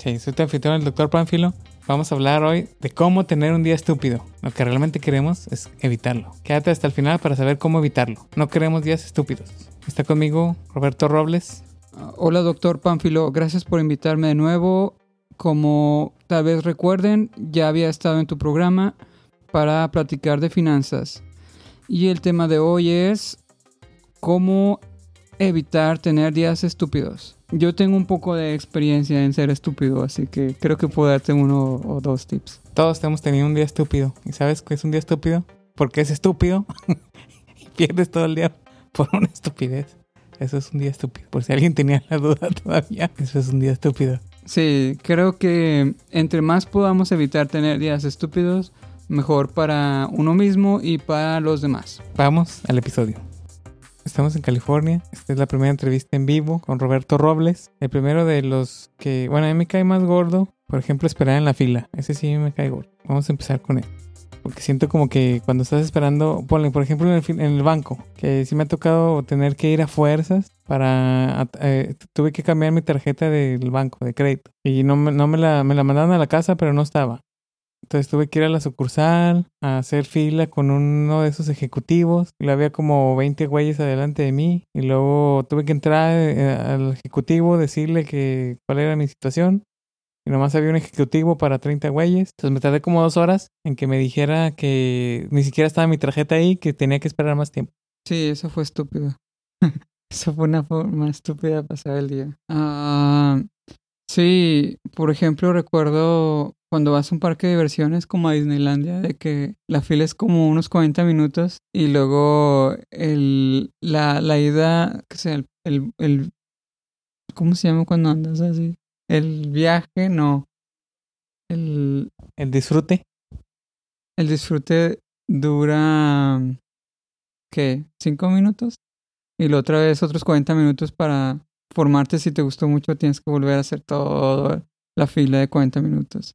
Soy tu anfitrión, el doctor Pánfilo. Vamos a hablar hoy de cómo tener un día estúpido. Lo que realmente queremos es evitarlo. Quédate hasta el final para saber cómo evitarlo. No queremos días estúpidos. Está conmigo Roberto Robles. Hola, doctor Pánfilo. Gracias por invitarme de nuevo. Como tal vez recuerden, ya había estado en tu programa para platicar de finanzas. Y el tema de hoy es cómo evitar tener días estúpidos. Yo tengo un poco de experiencia en ser estúpido, así que creo que puedo darte uno o dos tips. Todos hemos tenido un día estúpido. ¿Y sabes qué es un día estúpido? Porque es estúpido y pierdes todo el día por una estupidez. Eso es un día estúpido. Por si alguien tenía la duda todavía, eso es un día estúpido. Sí, creo que entre más podamos evitar tener días estúpidos, mejor para uno mismo y para los demás. Vamos al episodio. Estamos en California. Esta es la primera entrevista en vivo con Roberto Robles. El primero de los que, bueno, a mí me cae más gordo. Por ejemplo, esperar en la fila. Ese sí me cae gordo. Vamos a empezar con él. Porque siento como que cuando estás esperando, ponle, por ejemplo, en el, banco, que sí me ha tocado tener que ir a fuerzas para... Eh, tuve que cambiar mi tarjeta del banco de crédito. Y no, me, no me, la, me la mandaron a la casa, pero no estaba. Entonces tuve que ir a la sucursal a hacer fila con uno de esos ejecutivos. Y había como 20 güeyes adelante de mí. Y luego tuve que entrar eh, al ejecutivo, decirle que cuál era mi situación. Y nomás había un ejecutivo para 30 güeyes. Entonces me tardé como dos horas en que me dijera que ni siquiera estaba mi tarjeta ahí, que tenía que esperar más tiempo. Sí, eso fue estúpido. eso fue una forma estúpida de pasar el día. Ah, sí, por ejemplo, recuerdo cuando vas a un parque de diversiones como a Disneylandia, de que la fila es como unos 40 minutos y luego el, la, la ida, que sea, el, el, el, ¿cómo se llama cuando andas así? El viaje, no. El, El disfrute. el disfrute dura, ¿qué? ¿Cinco minutos? Y la otra vez otros 40 minutos para formarte si te gustó mucho, tienes que volver a hacer toda la fila de 40 minutos.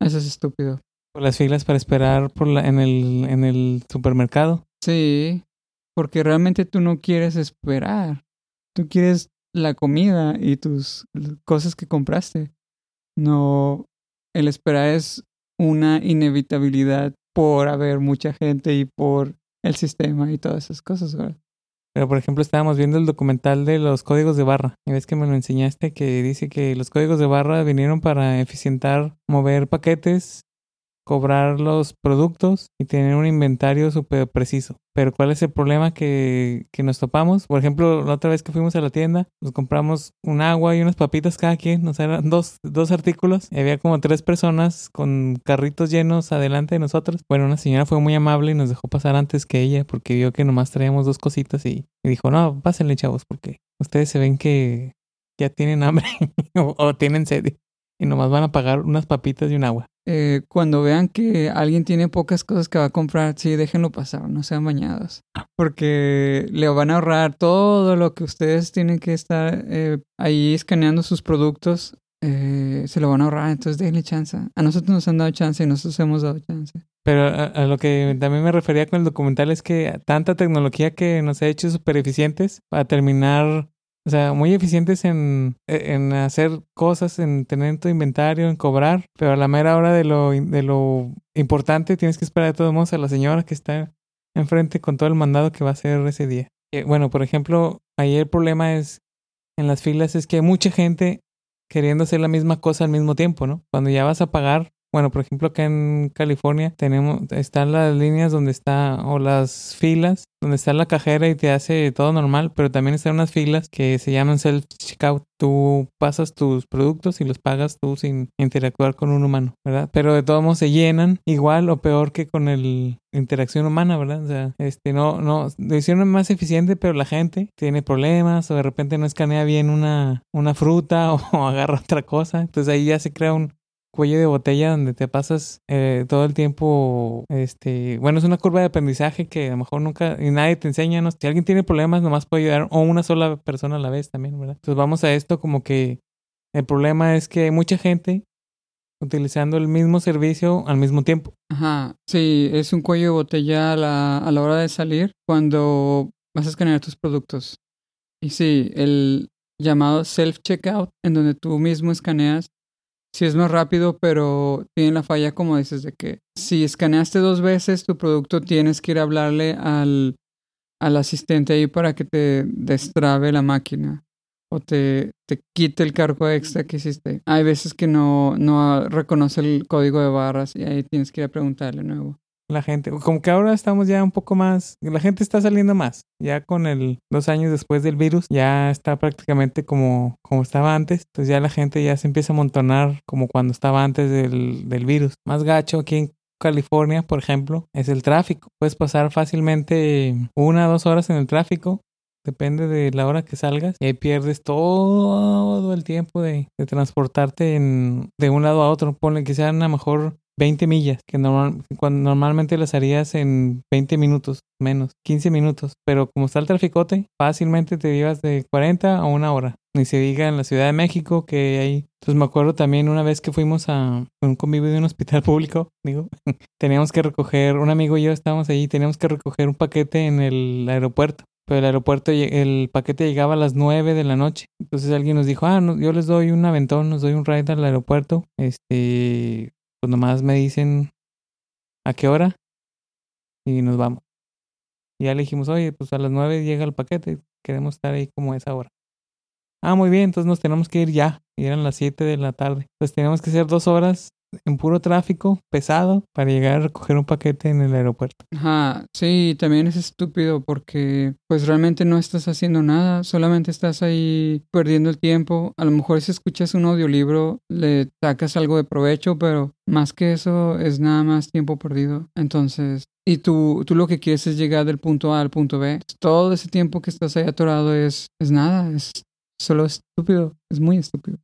Eso es estúpido. Por las filas para esperar por la, en, el, en el supermercado. Sí, porque realmente tú no quieres esperar. Tú quieres la comida y tus cosas que compraste. No, el esperar es una inevitabilidad por haber mucha gente y por el sistema y todas esas cosas, ¿verdad? Pero por ejemplo estábamos viendo el documental de los códigos de barra. Y ves que me lo enseñaste que dice que los códigos de barra vinieron para eficientar, mover paquetes, cobrar los productos y tener un inventario súper preciso. Pero ¿cuál es el problema que, que nos topamos? Por ejemplo, la otra vez que fuimos a la tienda, nos compramos un agua y unas papitas cada quien, sea, eran dos, dos artículos. Y había como tres personas con carritos llenos adelante de nosotros. Bueno, una señora fue muy amable y nos dejó pasar antes que ella porque vio que nomás traíamos dos cositas y, y dijo, no, pásenle chavos porque ustedes se ven que ya tienen hambre o, o tienen sed y nomás van a pagar unas papitas y un agua. Eh, cuando vean que alguien tiene pocas cosas que va a comprar, sí, déjenlo pasar, no sean bañados. Porque le van a ahorrar todo lo que ustedes tienen que estar eh, ahí escaneando sus productos. eh, se lo van a ahorrar, entonces denle chance. A nosotros nos han dado chance y nosotros hemos dado chance. Pero a, a lo que también me refería con el documental es que tanta tecnología que nos ha hecho súper eficientes para terminar, o sea, muy eficientes en, en hacer cosas, en tener tu inventario, en cobrar, pero a la mera hora de lo, de lo importante tienes que esperar de todos modos a la señora que está enfrente con todo el mandado que va a hacer ese día. Eh, Bueno, por ejemplo, ahí el problema es en las filas es que hay mucha gente queriendo hacer la misma cosa al mismo tiempo, ¿no? Cuando ya vas a pagar, bueno, por ejemplo, acá en California tenemos, están las líneas donde está, o las filas, donde está la cajera y te hace todo normal, pero también están unas filas que se llaman self-checkout. Tú pasas tus productos y los pagas tú sin interactuar con un humano, ¿verdad? Pero de todos modos se llenan igual o peor que con el interacción humana, ¿verdad? O sea, este, no, no, lo hicieron más eficiente, pero la gente tiene problemas o de repente no escanea bien una, una fruta o, o agarra otra cosa. Entonces ahí ya se crea un, cuello de botella donde te pasas eh, todo el tiempo, este, bueno, es una curva de aprendizaje que a lo mejor nunca, y nadie te enseña, ¿no? si alguien tiene problemas, nomás puede ayudar, o una sola persona a la vez también, ¿verdad? Entonces vamos a esto como que el problema es que hay mucha gente utilizando el mismo servicio al mismo tiempo. Ajá, sí, es un cuello de botella a la, a la hora de salir cuando vas a escanear tus productos. Y sí, el llamado self-checkout, en donde tú mismo escaneas sí es más rápido, pero tiene la falla, como dices, de que si escaneaste dos veces tu producto, tienes que ir a hablarle al, al asistente ahí para que te destrabe la máquina o te, te quite el cargo extra que hiciste. Hay veces que no, no reconoce el código de barras y ahí tienes que ir a preguntarle nuevo la gente. Como que ahora estamos ya un poco más, la gente está saliendo más. Ya con el dos años después del virus, ya está prácticamente como, como estaba antes. Entonces ya la gente ya se empieza a amontonar como cuando estaba antes del, del virus. Más gacho aquí en California, por ejemplo, es el tráfico. Puedes pasar fácilmente una o dos horas en el tráfico. Depende de la hora que salgas. Y ahí pierdes todo el tiempo de, de transportarte en, de un lado a otro. Ponle que sean a lo mejor 20 millas, que normal, normalmente las harías en 20 minutos, menos, 15 minutos. Pero como está el traficote, fácilmente te llevas de 40 a una hora. Ni se diga en la Ciudad de México que hay. Entonces me acuerdo también una vez que fuimos a un convivio de un hospital público, digo, teníamos que recoger, un amigo y yo estábamos ahí, teníamos que recoger un paquete en el aeropuerto. Pero el aeropuerto, el paquete llegaba a las 9 de la noche. Entonces alguien nos dijo, ah, no, yo les doy un aventón, nos doy un ride al aeropuerto. Este, pues nomás me dicen a qué hora y nos vamos. Y ya le dijimos, oye, pues a las nueve llega el paquete, queremos estar ahí como esa hora. Ah, muy bien, entonces nos tenemos que ir ya. Y eran las siete de la tarde. Entonces teníamos que hacer dos horas en puro tráfico pesado para llegar a recoger un paquete en el aeropuerto. Ajá, sí, también es estúpido porque pues realmente no estás haciendo nada, solamente estás ahí perdiendo el tiempo. A lo mejor si escuchas un audiolibro le sacas algo de provecho, pero más que eso es nada más tiempo perdido. Entonces, y tú, tú lo que quieres es llegar del punto A al punto B. Todo ese tiempo que estás ahí atorado es, es nada, es solo estúpido, es muy estúpido.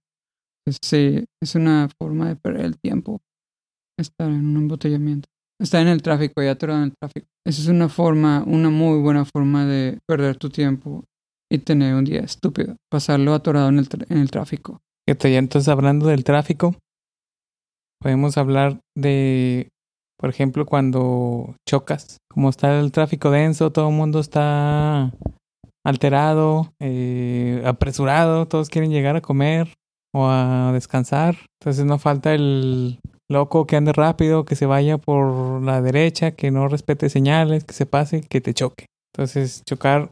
Sí, es una forma de perder el tiempo. Estar en un embotellamiento. Estar en el tráfico y atorado en el tráfico. Esa es una forma, una muy buena forma de perder tu tiempo y tener un día estúpido. Pasarlo atorado en el, en el tráfico. Entonces, hablando del tráfico, podemos hablar de, por ejemplo, cuando chocas. Como está el tráfico denso, todo el mundo está alterado, eh, apresurado, todos quieren llegar a comer, o a descansar. Entonces no falta el loco que ande rápido, que se vaya por la derecha, que no respete señales, que se pase, que te choque. Entonces chocar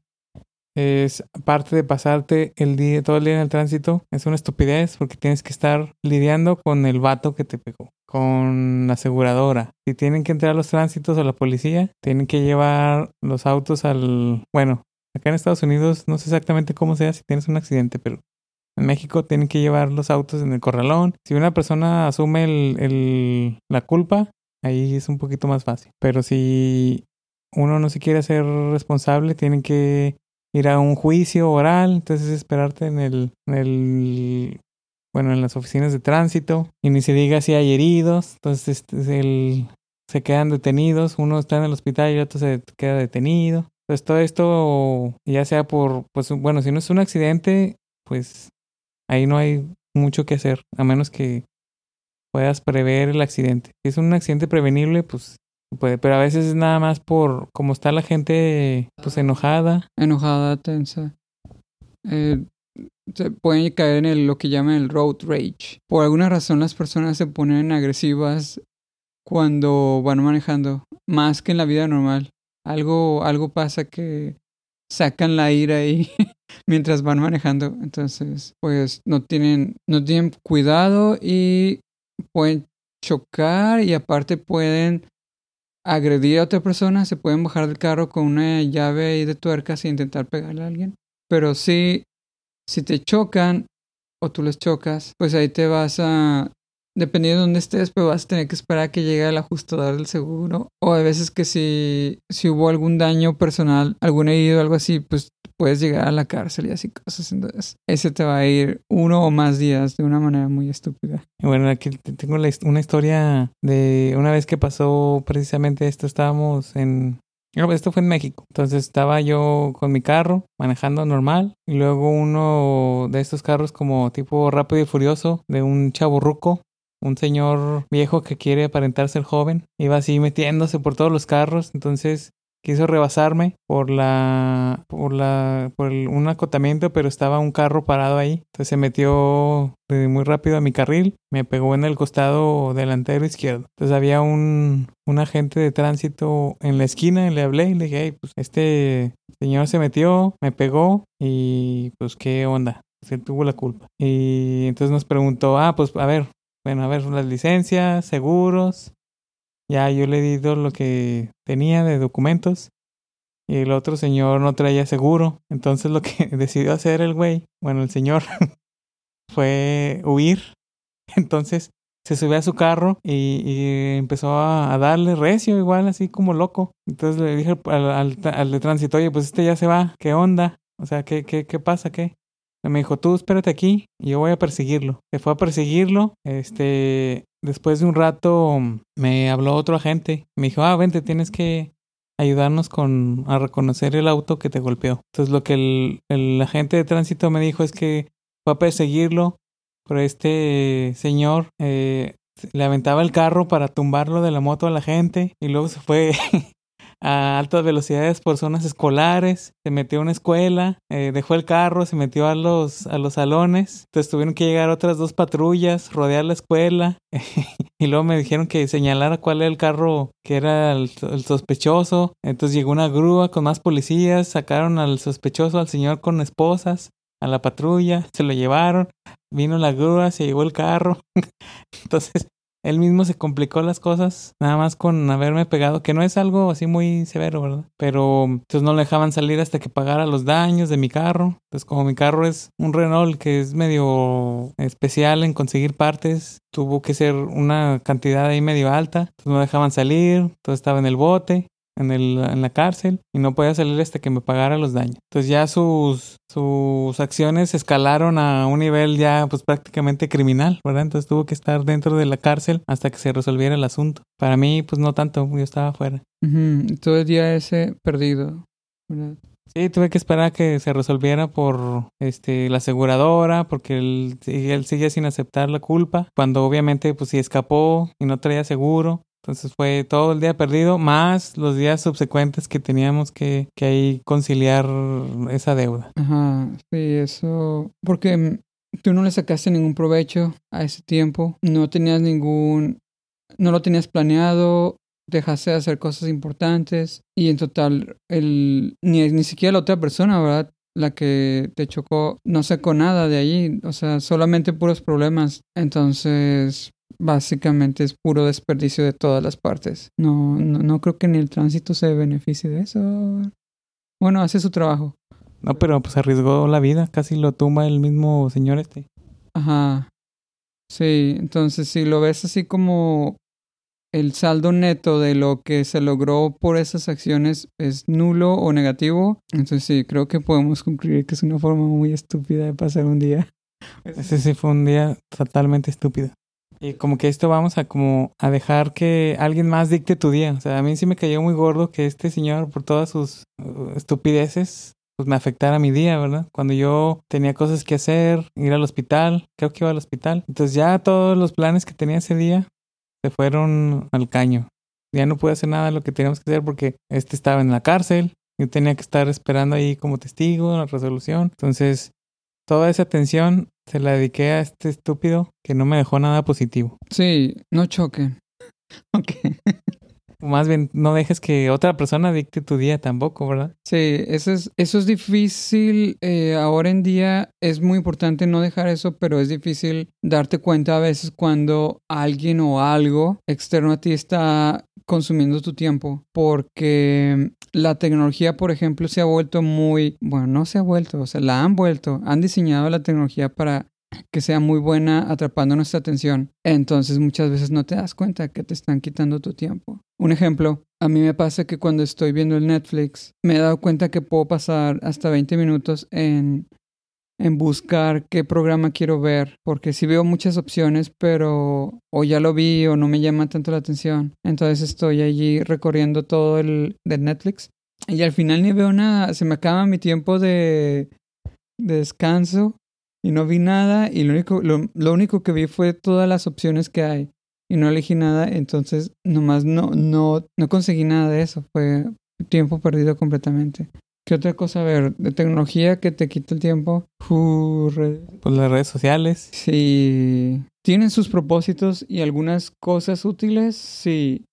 es parte de pasarte el día, todo el día en el tránsito. Es una estupidez porque tienes que estar lidiando con el vato que te pegó, con la aseguradora. Si tienen que entrar a los tránsitos o la policía, tienen que llevar los autos al... Bueno, acá en Estados Unidos no sé exactamente cómo sea si tienes un accidente, pero en México tienen que llevar los autos en el corralón. Si una persona asume el, la culpa, ahí es un poquito más fácil. Pero si uno no se quiere hacer responsable, tienen que ir a un juicio oral, entonces esperarte en el, en el bueno, en las oficinas de tránsito y ni se diga si hay heridos, entonces este, el, se quedan detenidos, uno está en el hospital y el otro se queda detenido. Entonces todo esto, ya sea por, pues bueno, si no es un accidente, pues ahí no hay mucho que hacer, a menos que puedas prever el accidente. Si es un accidente prevenible, pues puede, pero a veces es nada más por cómo está la gente pues enojada. Enojada, tensa. Eh, se pueden caer en lo que llaman el road rage. Por alguna razón las personas se ponen agresivas cuando van manejando, más que en la vida normal. Algo, algo pasa que sacan la ira ahí mientras van manejando. Entonces, pues no tienen, no tienen cuidado y pueden chocar y aparte pueden agredir a otra persona, se pueden bajar del carro con una llave ahí de tuercas e intentar pegarle a alguien. Pero si, si te chocan o tú les chocas, pues ahí te vas a dependiendo de dónde estés, pues vas a tener que esperar a que llegue el ajustador del seguro. O a veces que si, si hubo algún daño personal, algún herido, algo así, pues puedes llegar a la cárcel y así cosas. Entonces, ese te va a ir uno o más días de una manera muy estúpida. Bueno, aquí tengo una historia de una vez que pasó precisamente esto. Estábamos en esto fue en México. Entonces estaba yo con mi carro manejando normal y luego uno de estos carros como tipo rápido y furioso de un chavo ruco un señor viejo que quiere aparentar ser joven. Iba así metiéndose por todos los carros. Entonces quiso rebasarme por la por la por un acotamiento, pero estaba un carro parado ahí. Entonces se metió muy rápido a mi carril, me pegó en el costado delantero izquierdo. Entonces había un, un agente de tránsito en la esquina y le hablé y le dije, hey, pues este señor se metió, me pegó y pues qué onda, se tuvo la culpa. Y entonces nos preguntó, ah, pues a ver, bueno, a ver, las licencias, seguros, ya yo le di todo lo que tenía de documentos y el otro señor no traía seguro. Entonces lo que decidió hacer el güey, bueno, el señor, fue huir. Entonces se subió a su carro y, empezó a, darle recio, igual así como loco. Entonces le dije al, al, de tránsito, oye, pues este ya se va, ¿qué onda? O sea, ¿qué, qué, qué pasa? ¿Qué? Me dijo, tú espérate aquí y yo voy a perseguirlo. Se fue a perseguirlo. Este, después de un rato me habló otro agente. Me dijo, ah, vente, tienes que ayudarnos con a reconocer el auto que te golpeó. Entonces lo que el, el agente de tránsito me dijo es que fue a perseguirlo, pero este señor eh, le aventaba el carro para tumbarlo de la moto a la gente y luego se fue a altas velocidades por zonas escolares, se metió a una escuela, eh, dejó el carro, se metió a los, a los salones, entonces tuvieron que llegar otras dos patrullas, rodear la escuela. Y luego me dijeron que señalara cuál era el carro que era el, el, sospechoso, entonces llegó una grúa con más policías, sacaron al sospechoso, al señor con esposas, a la patrulla, se lo llevaron, vino la grúa, se llevó el carro, entonces él mismo se complicó las cosas nada más con haberme pegado, que no es algo así muy severo, ¿verdad? Pero entonces no le dejaban salir hasta que pagara los daños de mi carro. Entonces como mi carro es un Renault que es medio especial en conseguir partes, tuvo que ser una cantidad ahí medio alta. Entonces no dejaban salir, todo estaba en el bote en, el, en la cárcel y no podía salir hasta que me pagara los daños. Entonces ya sus, sus acciones escalaron a un nivel ya pues prácticamente criminal, ¿verdad? Entonces tuvo que estar dentro de la cárcel hasta que se resolviera el asunto. Para mí pues no tanto, yo estaba afuera. El día ese perdido, ¿verdad? Sí, tuve que esperar a que se resolviera por este la aseguradora, porque él, él sigue sin aceptar la culpa, cuando obviamente pues si escapó y no traía seguro, entonces fue todo el día perdido, más los días subsecuentes que teníamos que, que ahí conciliar esa deuda. Ajá, sí, eso. Porque tú no le sacaste ningún provecho a ese tiempo, no tenías ningún. No lo tenías planeado, dejaste de hacer cosas importantes y en total el ni, ni siquiera la otra persona, ¿verdad? La que te chocó no sacó nada de allí, o sea, solamente puros problemas. Entonces, básicamente es puro desperdicio de todas las partes. No, no, no creo que ni el tránsito se beneficie de eso. Bueno, hace su trabajo. No, pero pues arriesgó la vida, casi lo tumba el mismo señor este. Ajá. Sí, entonces si lo ves así como el saldo neto de lo que se logró por esas acciones es nulo o negativo, entonces sí, creo que podemos concluir que es una forma muy estúpida de pasar un día. Ese sí fue un día totalmente estúpido. Y como que esto vamos a como a dejar que alguien más dicte tu día. O sea, a mí sí me cayó muy gordo que este señor, por todas sus uh, estupideces, pues me afectara mi día, ¿verdad? Cuando yo tenía cosas que hacer, ir al hospital, creo que iba al hospital. Entonces ya todos los planes que tenía ese día se fueron al caño. Ya no pude hacer nada de lo que teníamos que hacer porque este estaba en la cárcel. Yo tenía que estar esperando ahí como testigo la resolución. Entonces, toda esa atención se la dediqué a este estúpido que no me dejó nada positivo. Sí, no choquen. Ok. Más bien, no dejes que otra persona dicte tu día tampoco, ¿verdad? Sí, eso es, eso es difícil. Eh, ahora en día es muy importante no dejar eso, pero es difícil darte cuenta a veces cuando alguien o algo externo a ti está consumiendo tu tiempo. Porque la tecnología, por ejemplo, se ha vuelto muy, bueno, no se ha vuelto, o sea, la han vuelto, han diseñado la tecnología para que sea muy buena atrapando nuestra atención. Entonces muchas veces no te das cuenta que te están quitando tu tiempo. Un ejemplo, a mí me pasa que cuando estoy viendo el Netflix, me he dado cuenta que puedo pasar hasta 20 minutos en, en buscar qué programa quiero ver, porque si veo muchas opciones, pero o ya lo vi o no me llama tanto la atención. Entonces estoy allí recorriendo todo el de Netflix y al final ni veo nada, se me acaba mi tiempo de, de descanso y no vi nada y lo único, lo, único que vi fue todas las opciones que hay y no elegí nada, entonces nomás no, no, no conseguí nada de eso, fue tiempo perdido completamente. ¿Qué otra cosa? A ver, de tecnología que te quita el tiempo. Uh, red- Pues las redes sociales. Sí, tienen sus propósitos y algunas cosas útiles, sí,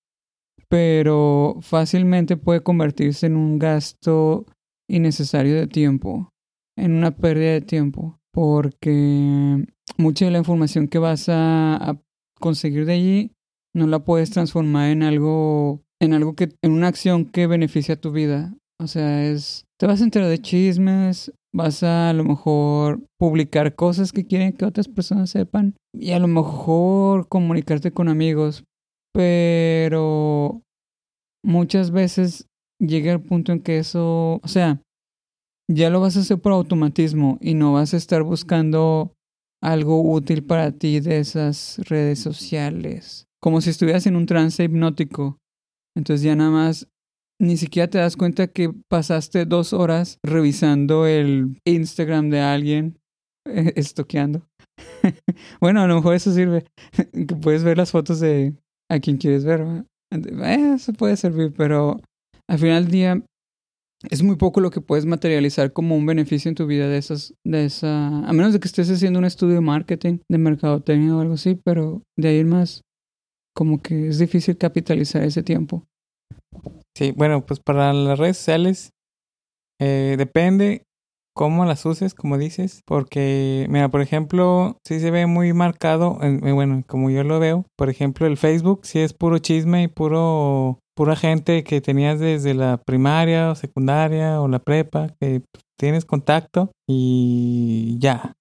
pero fácilmente puede convertirse en un gasto innecesario de tiempo, en una pérdida de tiempo, porque mucha de la información que vas a, a conseguir de allí no la puedes transformar en algo, en algo que, en una acción que beneficie a tu vida. O sea, es, te vas a enterar de chismes, vas a a lo mejor publicar cosas que quieren que otras personas sepan y a lo mejor comunicarte con amigos, pero muchas veces llega el punto en que eso, o sea, ya lo vas a hacer por automatismo y no vas a estar buscando algo útil para ti de esas redes sociales, como si estuvieras en un trance hipnótico. Entonces ya nada más ni siquiera te das cuenta que pasaste dos horas revisando el Instagram de alguien, eh, estoqueando. bueno, a lo mejor eso sirve, puedes ver las fotos de a quien quieres ver. Eh, Eso puede servir, pero al final del día es muy poco lo que puedes materializar como un beneficio en tu vida de esas, de esa, a menos de que estés haciendo un estudio de marketing, de mercadotecnia o algo así, pero de ahí más, como que es difícil capitalizar ese tiempo. Sí, bueno, pues para las redes sociales eh, depende cómo las uses, como dices, porque, mira, por ejemplo, sí se ve muy marcado, en- bueno, como yo lo veo, por ejemplo, el Facebook sí es puro chisme y puro pura gente que tenías desde la primaria o secundaria o la prepa, que pues, tienes contacto y ya.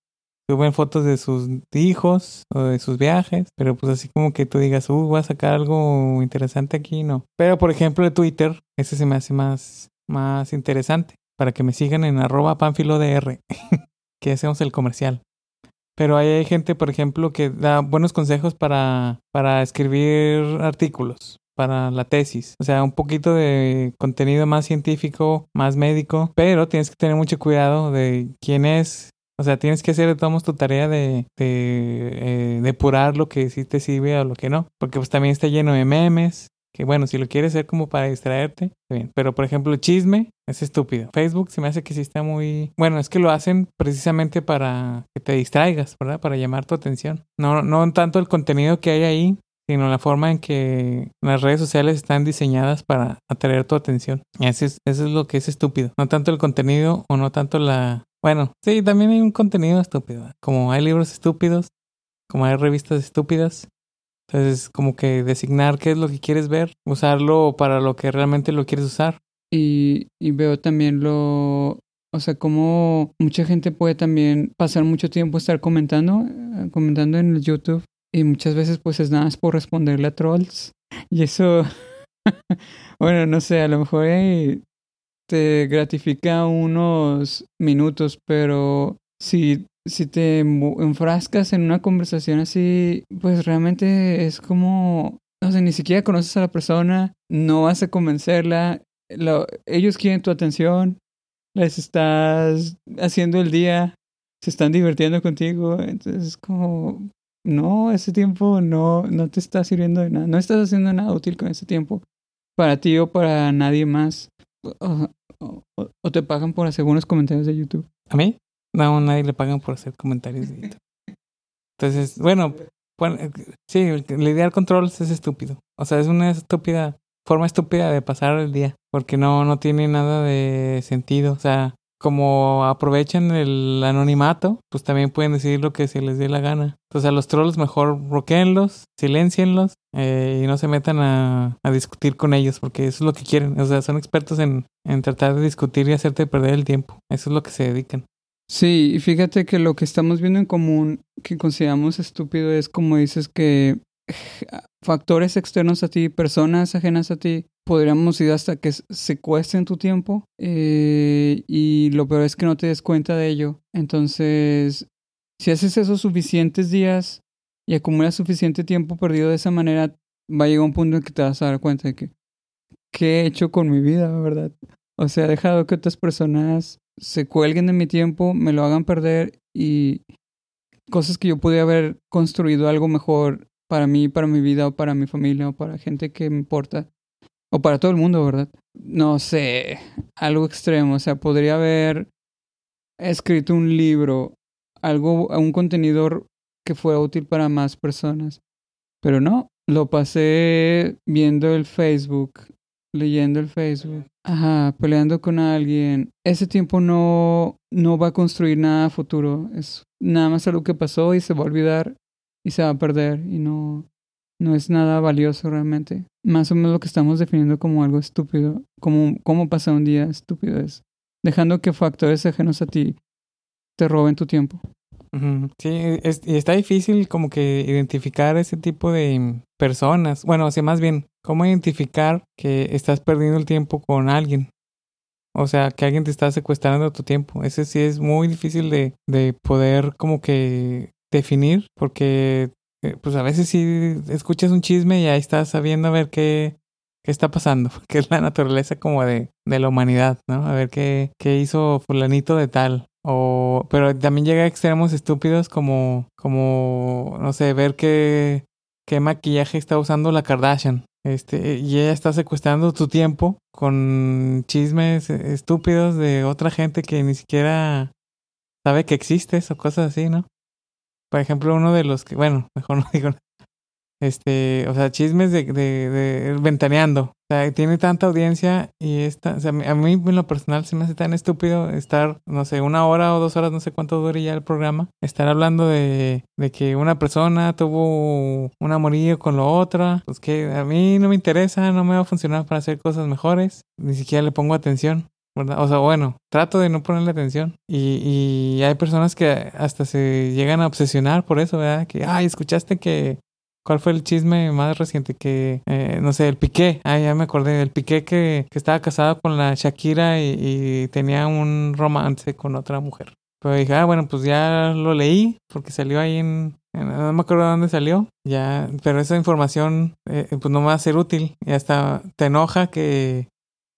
Suben fotos de sus hijos o de sus viajes, pero pues así como que tú digas, uh, voy a sacar algo interesante aquí, no. Pero por ejemplo de Twitter, ese se me hace más, más interesante, para que me sigan en arroba panfilodr, que hacemos el comercial. Pero hay gente, por ejemplo, que da buenos consejos para, para escribir artículos, para la tesis. O sea, un poquito de contenido más científico, más médico, pero tienes que tener mucho cuidado de quién es. O sea, tienes que hacer modos tu tarea de, de eh, depurar lo que sí te sirve o lo que no. Porque pues también está lleno de memes. Que bueno, si lo quieres hacer como para distraerte, bien. Pero por ejemplo, chisme es estúpido. Facebook se me hace que sí está muy... Bueno, es que lo hacen precisamente para que te distraigas, ¿verdad? Para llamar tu atención. No, no tanto el contenido que hay ahí, sino la forma en que las redes sociales están diseñadas para atraer tu atención. Eso es, eso es lo que es estúpido. No tanto el contenido o no tanto la... Bueno, sí, también hay un contenido estúpido. Como hay libros estúpidos, como hay revistas estúpidas. Entonces, como que designar qué es lo que quieres ver, usarlo para lo que realmente lo quieres usar. Y, y veo también lo, o sea, como mucha gente puede también pasar mucho tiempo estar comentando, eh, comentando en el YouTube y muchas veces pues es nada más por responderle a trolls y eso, bueno, no sé, a lo mejor eh, te gratifica unos minutos, pero si, si te enfrascas en una conversación así, pues realmente es como, no sé, ni siquiera conoces a la persona, no vas a convencerla, lo- ellos quieren tu atención, les estás haciendo el día, se están divirtiendo contigo, entonces es como, no, ese tiempo no, no te está sirviendo de nada, no estás haciendo nada útil con ese tiempo, para ti o para nadie más, o, te pagan por hacer algunos comentarios de YouTube. ¿A mí? No, nadie le pagan por hacer comentarios de YouTube. Entonces, bueno, bueno, eh, sí, lidiar con trolls es estúpido. O sea, es una estúpida, forma estúpida de pasar el día. Porque no, no tiene nada de sentido. O sea, como aprovechan el anonimato, pues también pueden decir lo que se les dé la gana. Entonces a los trolls mejor bloqueenlos, silencienlos eh, y no se metan a, a discutir con ellos porque eso es lo que quieren. O sea, son expertos en, en tratar de discutir y hacerte perder el tiempo. Eso es lo que se dedican. Sí, y fíjate que lo que estamos viendo en común que consideramos estúpido es como dices que eh, factores externos a ti, personas ajenas a ti, podríamos ir hasta que secuestren tu tiempo eh, y lo peor es que no te des cuenta de ello. Entonces, si haces esos suficientes días y acumulas suficiente tiempo perdido de esa manera, va a llegar un punto en que te vas a dar cuenta de que qué he hecho con mi vida, ¿verdad? O sea, he dejado que otras personas se cuelguen de mi tiempo, me lo hagan perder y cosas que yo pude haber construido algo mejor para mí, para mi vida o para mi familia o para gente que me importa. O para todo el mundo, ¿verdad? No sé, algo extremo. O sea, podría haber escrito un libro, algo, un contenedor que fuera útil para más personas. Pero no, lo pasé viendo el Facebook, leyendo el Facebook, ajá, peleando con alguien. Ese tiempo no, no va a construir nada futuro. Es nada más algo que pasó y se va a olvidar y se va a perder y no, no es nada valioso realmente. Más o menos lo que estamos definiendo como algo estúpido, como cómo pasa un día estúpido es dejando que factores ajenos a ti te roben tu tiempo. Sí, y está difícil como que identificar ese tipo de personas. Bueno, o sea, más bien, cómo identificar que estás perdiendo el tiempo con alguien. O sea, que alguien te está secuestrando tu tiempo. Ese sí es muy difícil de, de poder como que definir, porque pues a veces sí escuchas un chisme y ahí estás sabiendo a ver qué, qué está pasando, qué es la naturaleza como de, de la humanidad, ¿no? A ver qué, qué hizo fulanito de tal. O, pero también llega a extremos estúpidos como, como, no sé, ver qué, qué maquillaje está usando la Kardashian. Este, y ella está secuestrando tu tiempo con chismes estúpidos de otra gente que ni siquiera sabe que existes o cosas así, ¿no? Por ejemplo, uno de los que, bueno, mejor no digo este, o sea, chismes de, de, de, ventaneando. O sea, tiene tanta audiencia y esta, o sea, a mí en lo personal se me hace tan estúpido estar, no sé, una hora o dos horas, no sé cuánto dure ya el programa, estar hablando de, de que una persona tuvo un amorío con la otra, pues que a mí no me interesa, no me va a funcionar para hacer cosas mejores, ni siquiera le pongo atención. ¿Verdad? O sea, bueno, trato de no ponerle atención. Y, y hay personas que hasta se llegan a obsesionar por eso, ¿verdad? Que, ay, escuchaste que ¿Cuál fue el chisme más reciente que, eh, no sé, el Piqué? Ah, ya me acordé, el Piqué que, que estaba casado con la Shakira y, y, tenía un romance con otra mujer. Pero dije, ah, bueno, pues ya lo leí porque salió ahí en, en no me acuerdo dónde salió, ya, pero esa información eh, pues no me va a ser útil y hasta te enoja que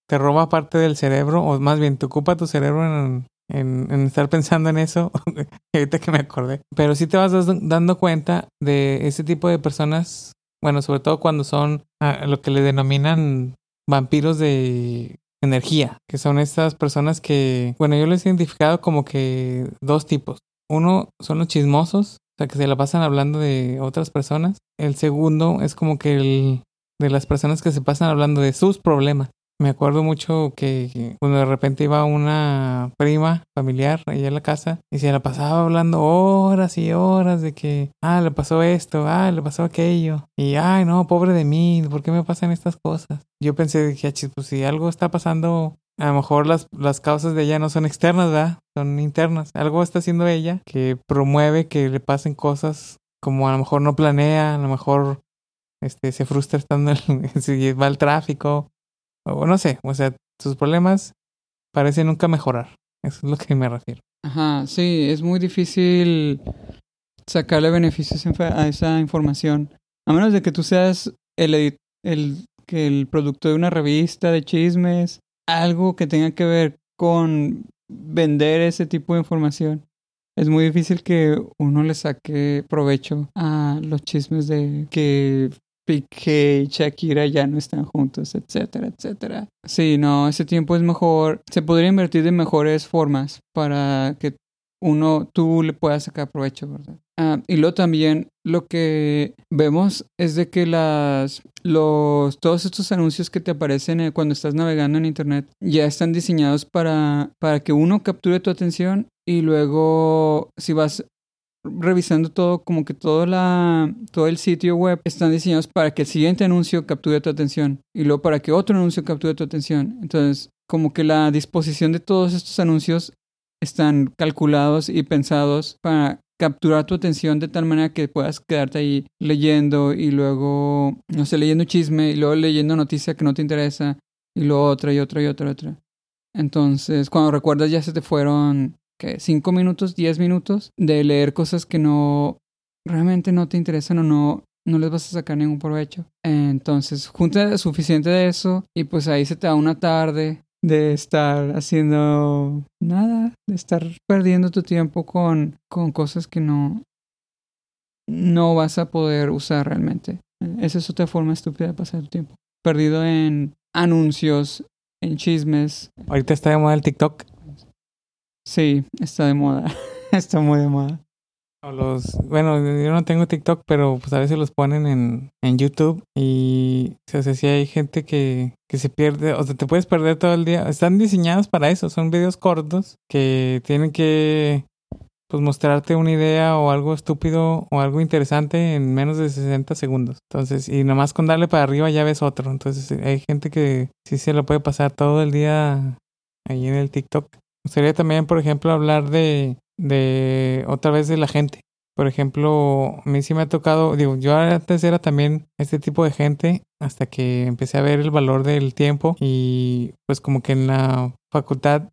te roba parte del cerebro o más bien te ocupa tu cerebro en, en, en, estar pensando en eso, ahorita que me acordé. Pero sí te vas dando cuenta de ese tipo de personas, bueno, sobre todo cuando son a lo que le denominan vampiros de energía, que son estas personas que, bueno, yo les he identificado como que dos tipos. Uno son los chismosos, o sea, que se la pasan hablando de otras personas. El segundo es como que el de las personas que se pasan hablando de sus problemas. Me acuerdo mucho que cuando de repente iba una prima familiar allá a la casa y se la pasaba hablando horas y horas de que, ah, le pasó esto, ah, le pasó aquello. Y, ay, no, pobre de mí, ¿por qué me pasan estas cosas? Yo pensé, dije, ah, pues si algo está pasando, a lo mejor las, las causas de ella no son externas, ¿verdad? Son internas. Algo está haciendo ella que promueve que le pasen cosas como a lo mejor no planea, a lo mejor este, se frustra estando en, si va al tráfico o no sé, o sea, sus problemas parecen nunca mejorar. Eso es lo que me refiero. Ajá, sí, es muy difícil sacarle beneficios a esa información. A menos de que tú seas el, el, el producto de una revista de chismes, algo que tenga que ver con vender ese tipo de información. Es muy difícil que uno le saque provecho a los chismes de que Piqué y Shakira ya no están juntos, etcétera, etcétera. Sí, no, ese tiempo es mejor. Se podría invertir de mejores formas para que uno, tú le puedas sacar provecho, ¿verdad? Ah, y luego también lo que vemos es de que las, los, todos estos anuncios que te aparecen eh, cuando estás navegando en internet ya están diseñados para, para que uno capture tu atención y luego si vas revisando todo, como que todo, la, todo el sitio web están diseñados para que el siguiente anuncio capture tu atención y luego para que otro anuncio capture tu atención. Entonces, como que la disposición de todos estos anuncios están calculados y pensados para capturar tu atención de tal manera que puedas quedarte ahí leyendo y luego, no sé, leyendo chisme y luego leyendo noticia que no te interesa y luego otra y otra y otra y otra. Entonces, cuando recuerdas ya se te fueron que cinco minutos, diez minutos de leer cosas que no realmente no te interesan o no, no les vas a sacar ningún provecho. Entonces, junta suficiente de eso y pues ahí se te da una tarde de estar haciendo nada, de estar perdiendo tu tiempo con, con cosas que no, no vas a poder usar realmente. Esa es otra forma estúpida de pasar tu tiempo. Perdido en anuncios, en chismes. Ahorita está de el TikTok. Sí, está de moda. está muy de moda. Los, bueno, yo no tengo TikTok, pero pues a veces los ponen en, en YouTube y o sea, si hay gente que, que se pierde, o sea, te puedes perder todo el día. Están diseñados para eso, son videos cortos que tienen que pues mostrarte una idea o algo estúpido o algo interesante en menos de 60 segundos. Entonces, y nomás con darle para arriba ya ves otro. Entonces, hay gente que sí se lo puede pasar todo el día ahí en el TikTok. Gustaría también, por ejemplo, hablar de, de otra vez de la gente. Por ejemplo, a mí sí me ha tocado, digo, yo antes era también este tipo de gente hasta que empecé a ver el valor del tiempo y pues como que en la facultad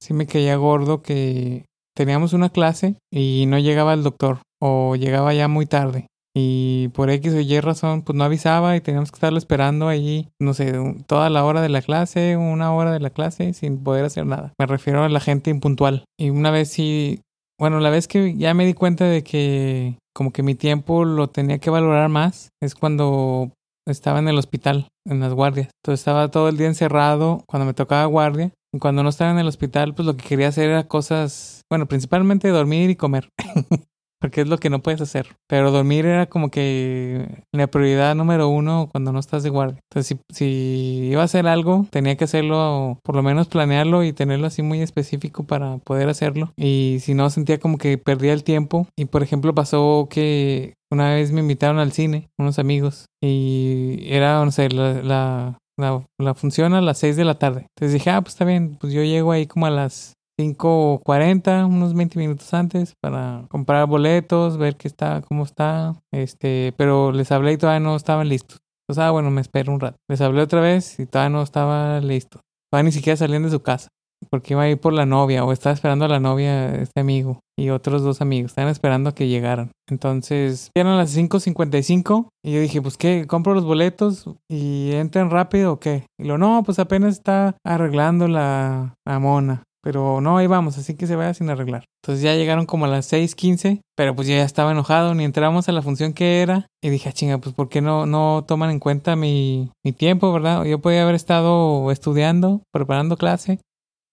sí me caía gordo que teníamos una clase y no llegaba el doctor o llegaba ya muy tarde y por X o Y razón pues no avisaba y teníamos que estarlo esperando allí, no sé, toda la hora de la clase, una hora de la clase sin poder hacer nada. Me refiero a la gente impuntual. Y una vez sí, bueno, la vez que ya me di cuenta de que como que mi tiempo lo tenía que valorar más es cuando estaba en el hospital, en las guardias. Entonces estaba todo el día encerrado cuando me tocaba guardia y cuando no estaba en el hospital, pues lo que quería hacer era cosas, bueno, principalmente dormir y comer. Porque es lo que no puedes hacer. Pero dormir era como que la prioridad número uno cuando no estás de guardia. Entonces, si, si iba a hacer algo, tenía que hacerlo, por lo menos planearlo y tenerlo así muy específico para poder hacerlo. Y si no, sentía como que perdía el tiempo. Y por ejemplo, pasó que una vez me invitaron al cine, unos amigos, y era, no sé, la, la, la, la función a las 6 de la tarde. Entonces dije, ah, pues está bien, pues yo llego ahí como a las 5.40, unos 20 minutos antes para comprar boletos, ver qué está, cómo está. Este, pero les hablé y todavía no estaban listos. Pues, ah, bueno, me espero un rato. Les hablé otra vez y todavía no estaba listo. Todavía ni siquiera salían de su casa. Porque iba a ir por la novia o estaba esperando a la novia, este amigo y otros dos amigos. Estaban esperando a que llegaran. Entonces, eran las 5.55 y yo dije, pues qué, compro los boletos y entran rápido o qué. Y lo no, pues apenas está arreglando la, la mona. Pero no, ahí vamos, así que se vaya sin arreglar. Entonces ya llegaron como a las 6:15, pero pues yo ya estaba enojado, ni entramos a la función que era. Y dije, ah, chinga, pues ¿por qué no, no toman en cuenta mi, mi tiempo, verdad? Yo podía haber estado estudiando, preparando clase,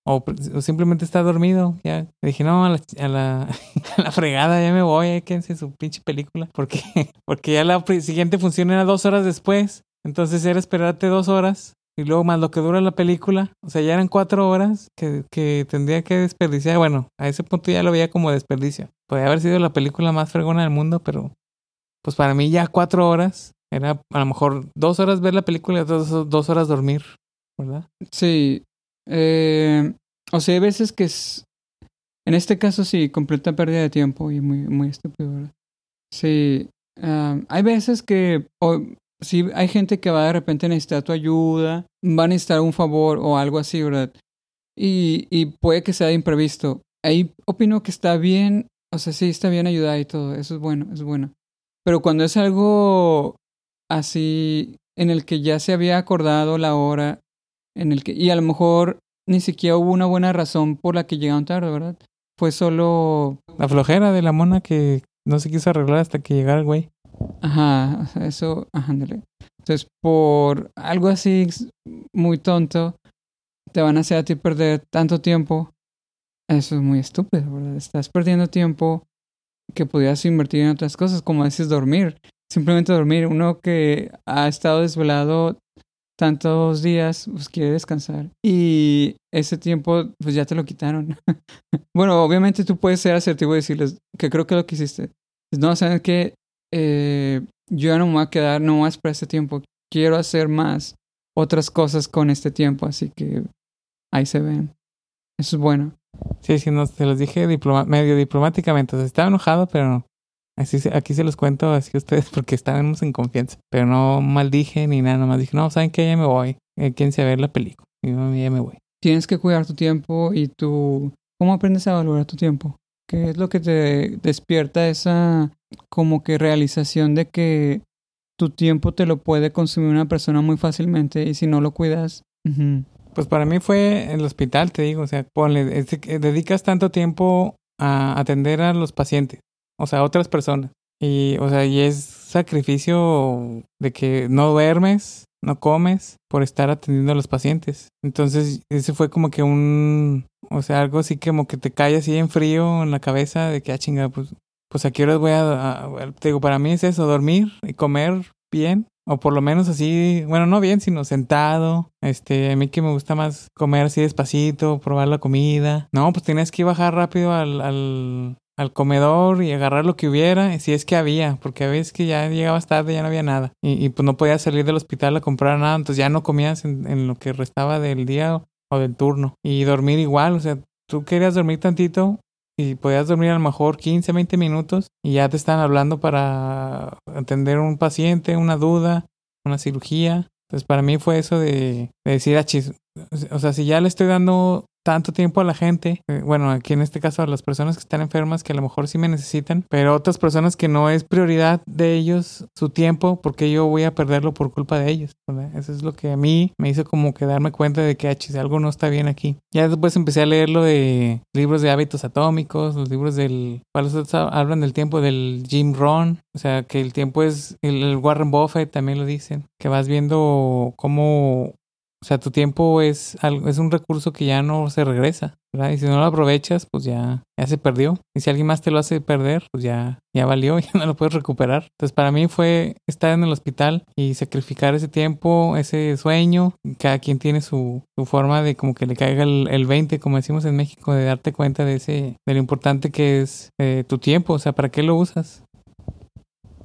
o, simplemente estar dormido. Ya dije, no, a la, a la, a la fregada, ya me voy, quédense su pinche película. Porque, porque ya la siguiente función era dos horas después. Entonces era esperarte dos horas y luego más lo que dura la película, o sea, ya eran cuatro horas que, que tendría que desperdiciar. Bueno, a ese punto ya lo veía como desperdicio. Podría haber sido la película más fregona del mundo, pero pues para mí ya cuatro horas era a lo mejor dos horas ver la película y dos, dos horas dormir, ¿verdad? Sí. Eh, o sea, hay veces que es... En este caso sí, completa pérdida de tiempo y muy, muy estúpido, ¿verdad? Sí. Um, hay veces que... si hay gente que va de repente a necesitar tu ayuda, va a necesitar un favor o algo así, ¿verdad? Y, y puede que sea imprevisto. Ahí opino que está bien, o sea, sí, está bien ayudar y todo, eso es bueno, es bueno. Pero cuando es algo así en el que ya se había acordado la hora, en el que, y a lo mejor ni siquiera hubo una buena razón por la que llegaron tarde, ¿verdad? Fue solo... La flojera de la mona que no se quiso arreglar hasta que llegara el güey. Ajá, eso, ajá, Entonces, por algo así muy tonto, te van a hacer a ti perder tanto tiempo. Eso es muy estúpido, ¿verdad? Estás perdiendo tiempo que podías invertir en otras cosas, como dices, dormir. Simplemente dormir. Uno que ha estado desvelado tantos días, pues quiere descansar. Y ese tiempo, pues ya te lo quitaron. bueno, obviamente tú puedes ser asertivo y decirles que creo que lo que hiciste. No, ¿saben qué? Eh, yo ya no me voy a quedar nomás para este tiempo. Quiero hacer más otras cosas con este tiempo, así que ahí se ven. Eso es bueno. Sí, sí, no, se los dije medio diplomáticamente. O sea, estaba enojado, pero así aquí se los cuento así a ustedes porque estábamos en confianza. Pero no maldije ni nada, nomás dije, no, ¿saben qué? Ya me voy. Eh, Quédense a ver la película. Y ya me voy. Tienes que cuidar tu tiempo y tú... ¿Cómo aprendes a valorar tu tiempo? ¿Qué es lo que te despierta esa como que realización de que tu tiempo te lo puede consumir una persona muy fácilmente y si no lo cuidas. Pues para mí fue el hospital, te digo, o sea, ponle, dedicas tanto tiempo a atender a los pacientes, o sea, a otras personas. Y, o sea, y es sacrificio de que no duermes, no comes por estar atendiendo a los pacientes. Entonces, ese fue como que un, o sea, algo así como que te cae así en frío en la cabeza de que, ah, chinga, pues, pues a qué horas voy a, te digo, para mí es eso, dormir y comer bien. O por lo menos así, bueno, no bien, sino sentado. Este, a mí que me gusta más comer así despacito, probar la comida. No, pues tienes que bajar rápido al, al, al comedor y agarrar lo que hubiera, si es que había, porque a veces que ya llegabas tarde ya no había nada. Y, pues no podías salir del hospital a comprar nada, entonces ya no comías en, en, lo que restaba del día o del turno. Y dormir igual, o sea, tú querías dormir tantito y podías dormir a lo mejor 15, 20 minutos y ya te están hablando para atender un paciente, una duda, una cirugía. Entonces para mí fue eso de, de decir, ah, o sea, si ya le estoy dando tanto tiempo a la gente, eh, bueno, aquí en este caso a las personas que están enfermas que a lo mejor sí me necesitan, pero otras personas que no es prioridad de ellos su tiempo porque yo voy a perderlo por culpa de ellos. Eso es lo que a mí me hizo como que darme cuenta de que si algo no está bien aquí. Ya después empecé a leer lo de libros de hábitos atómicos, los libros del, ¿cuáles hablan del tiempo del Jim Rohn? O sea, que el tiempo es, el Warren Buffett también lo dicen, que vas viendo cómo o sea, tu tiempo es, es un recurso que ya no se regresa, ¿verdad? Y si no lo aprovechas, pues ya, ya se perdió. Y si alguien más te lo hace perder, pues ya, ya valió, ya no lo puedes recuperar. Entonces, para mí fue estar en el hospital y sacrificar ese tiempo, ese sueño. Cada quien tiene su, su forma de como que le caiga el, el 20, como decimos en México, de darte cuenta de ese, de lo importante que es eh, tu tiempo. O sea, ¿para qué lo usas?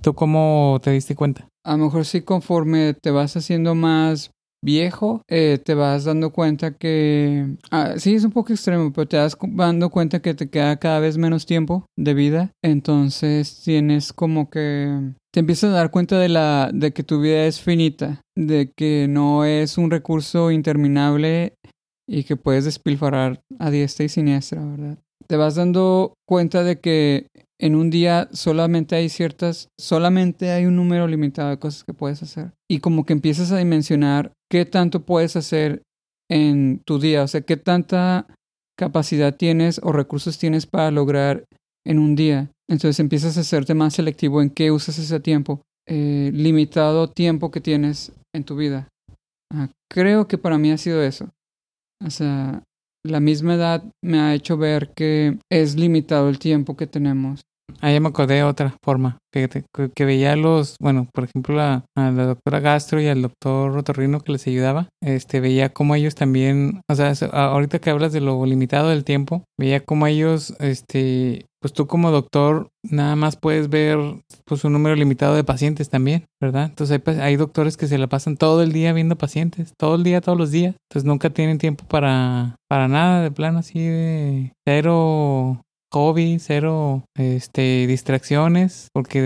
¿Tú cómo te diste cuenta? A lo mejor sí conforme te vas haciendo más viejo, eh, te vas dando cuenta que... Ah, sí, es un poco extremo, pero te vas dando cuenta que te queda cada vez menos tiempo de vida. Entonces tienes como que... Te empiezas a dar cuenta de, la, de que tu vida es finita, de que no es un recurso interminable y que puedes despilfarrar a diestra y siniestra, ¿verdad? Te vas dando cuenta de que en un día solamente hay ciertas, solamente hay un número limitado de cosas que puedes hacer. Y como que empiezas a dimensionar qué tanto puedes hacer en tu día, o sea, qué tanta capacidad tienes o recursos tienes para lograr en un día. Entonces empiezas a hacerte más selectivo en qué usas ese tiempo, eh, limitado tiempo que tienes en tu vida. Ah, creo que para mí ha sido eso. O sea, la misma edad me ha hecho ver que es limitado el tiempo que tenemos Ahí me acordé de otra forma. Fíjate, que, veía los, bueno, por ejemplo, a, la doctora Gastro y al doctor Rotorrino que les ayudaba, este, veía cómo ellos también, o sea, ahorita que hablas de lo limitado del tiempo, veía cómo ellos, este, pues tú como doctor nada más puedes ver pues un número limitado de pacientes también, ¿verdad? Entonces hay, hay doctores que se la pasan todo el día viendo pacientes, todo el día, todos los días, entonces nunca tienen tiempo para, para nada, de plano así de cero hobby, cero este, distracciones, porque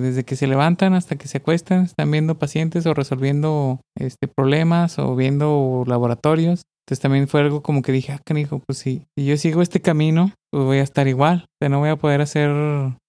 desde que se levantan hasta que se acuestan están viendo pacientes o resolviendo este, problemas o viendo laboratorios. Entonces también fue algo como que dije, ah, canijo, pues si, si yo sigo este camino, pues voy a estar igual, o sea, no voy a poder hacer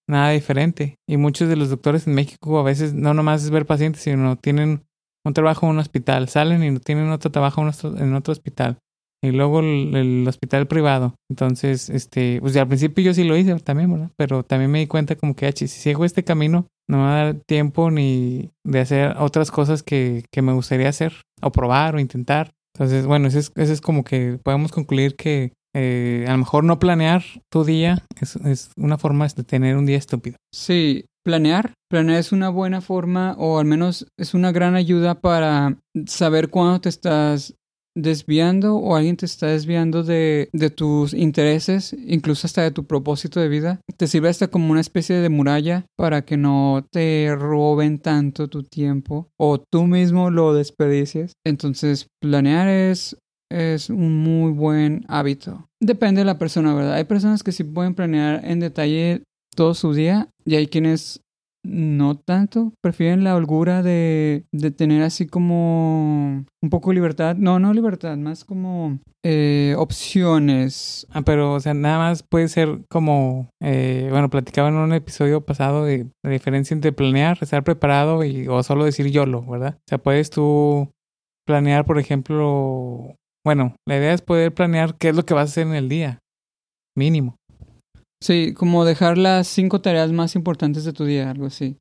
nada diferente. Y muchos de los doctores en México a veces no nomás es ver pacientes, sino tienen un trabajo en un hospital, salen y no tienen otro trabajo en otro hospital y luego el, hospital privado. Entonces, este, pues al principio yo sí lo hice también, ¿verdad? Pero también me di cuenta como que, ah, si sigo este camino, no me va a dar tiempo ni de hacer otras cosas que, que me gustaría hacer, o probar, o intentar. Entonces, bueno, eso es, eso es como que podemos concluir que eh, a lo mejor no planear tu día es, es una forma de tener un día estúpido. Sí, planear. Planear es una buena forma o al menos es una gran ayuda para saber cuándo te estás desviando o alguien te está desviando de, de, tus intereses, incluso hasta de tu propósito de vida, te sirve hasta como una especie de muralla para que no te roben tanto tu tiempo o tú mismo lo desperdicies. Entonces, planear es, es un muy buen hábito. Depende de la persona, ¿verdad? Hay personas que sí pueden planear en detalle todo su día y hay quienes no tanto, prefieren la holgura de, de tener así como un poco libertad, no, no libertad, más como eh, opciones. Ah, pero, o sea, nada más puede ser como, eh, bueno, platicaba en un episodio pasado de la diferencia entre planear, estar preparado y, o solo decir YOLO, ¿verdad? O sea, puedes tú planear, por ejemplo, bueno, la idea es poder planear qué es lo que vas a hacer en el día, mínimo. Sí, como dejar las cinco tareas más importantes de tu día, algo así.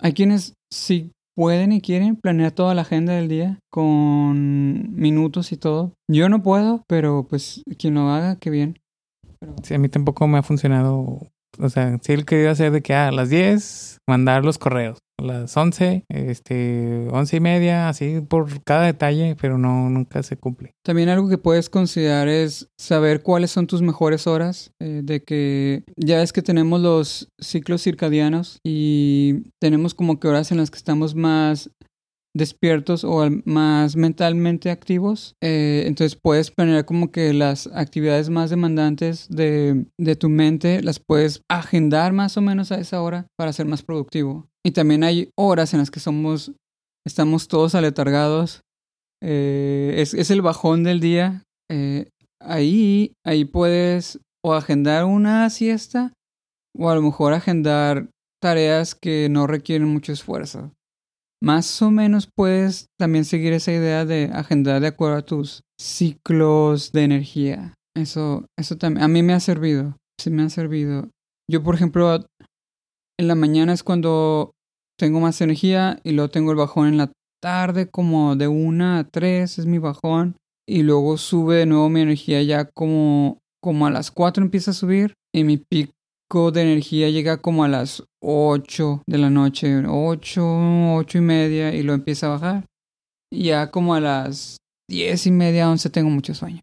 Hay quienes sí pueden y quieren planear toda la agenda del día con minutos y todo. Yo no puedo, pero pues quien lo haga, qué bien. Sí, a mí tampoco me ha funcionado. O sea, sí el quería hacer de que ah, a las 10 mandar los correos, a las 11, este, 11 y media, así por cada detalle, pero no, nunca se cumple. También algo que puedes considerar es saber cuáles son tus mejores horas, eh, de que ya es que tenemos los ciclos circadianos y tenemos como que horas en las que estamos más despiertos o más mentalmente activos. Eh, entonces puedes planear como que las actividades más demandantes de, tu mente las puedes agendar más o menos a esa hora para ser más productivo. Y también hay horas en las que somos, estamos todos aletargados. Eh, es, es el bajón del día. Eh, ahí, ahí puedes o agendar una siesta o a lo mejor agendar tareas que no requieren mucho esfuerzo. Más o menos puedes también seguir esa idea de agendar de acuerdo a tus ciclos de energía. Eso, eso también, a mí me ha servido, sí me ha servido. Yo, por ejemplo, en la mañana es cuando tengo más energía y luego tengo el bajón en la tarde como de una a tres es mi bajón y luego sube de nuevo mi energía ya como, como a las cuatro empieza a subir y mi pico de energía llega como a las 8 de la noche, 8, 8 y media y lo empieza a bajar. Y ya como a las 10 y media, 11 tengo mucho sueño.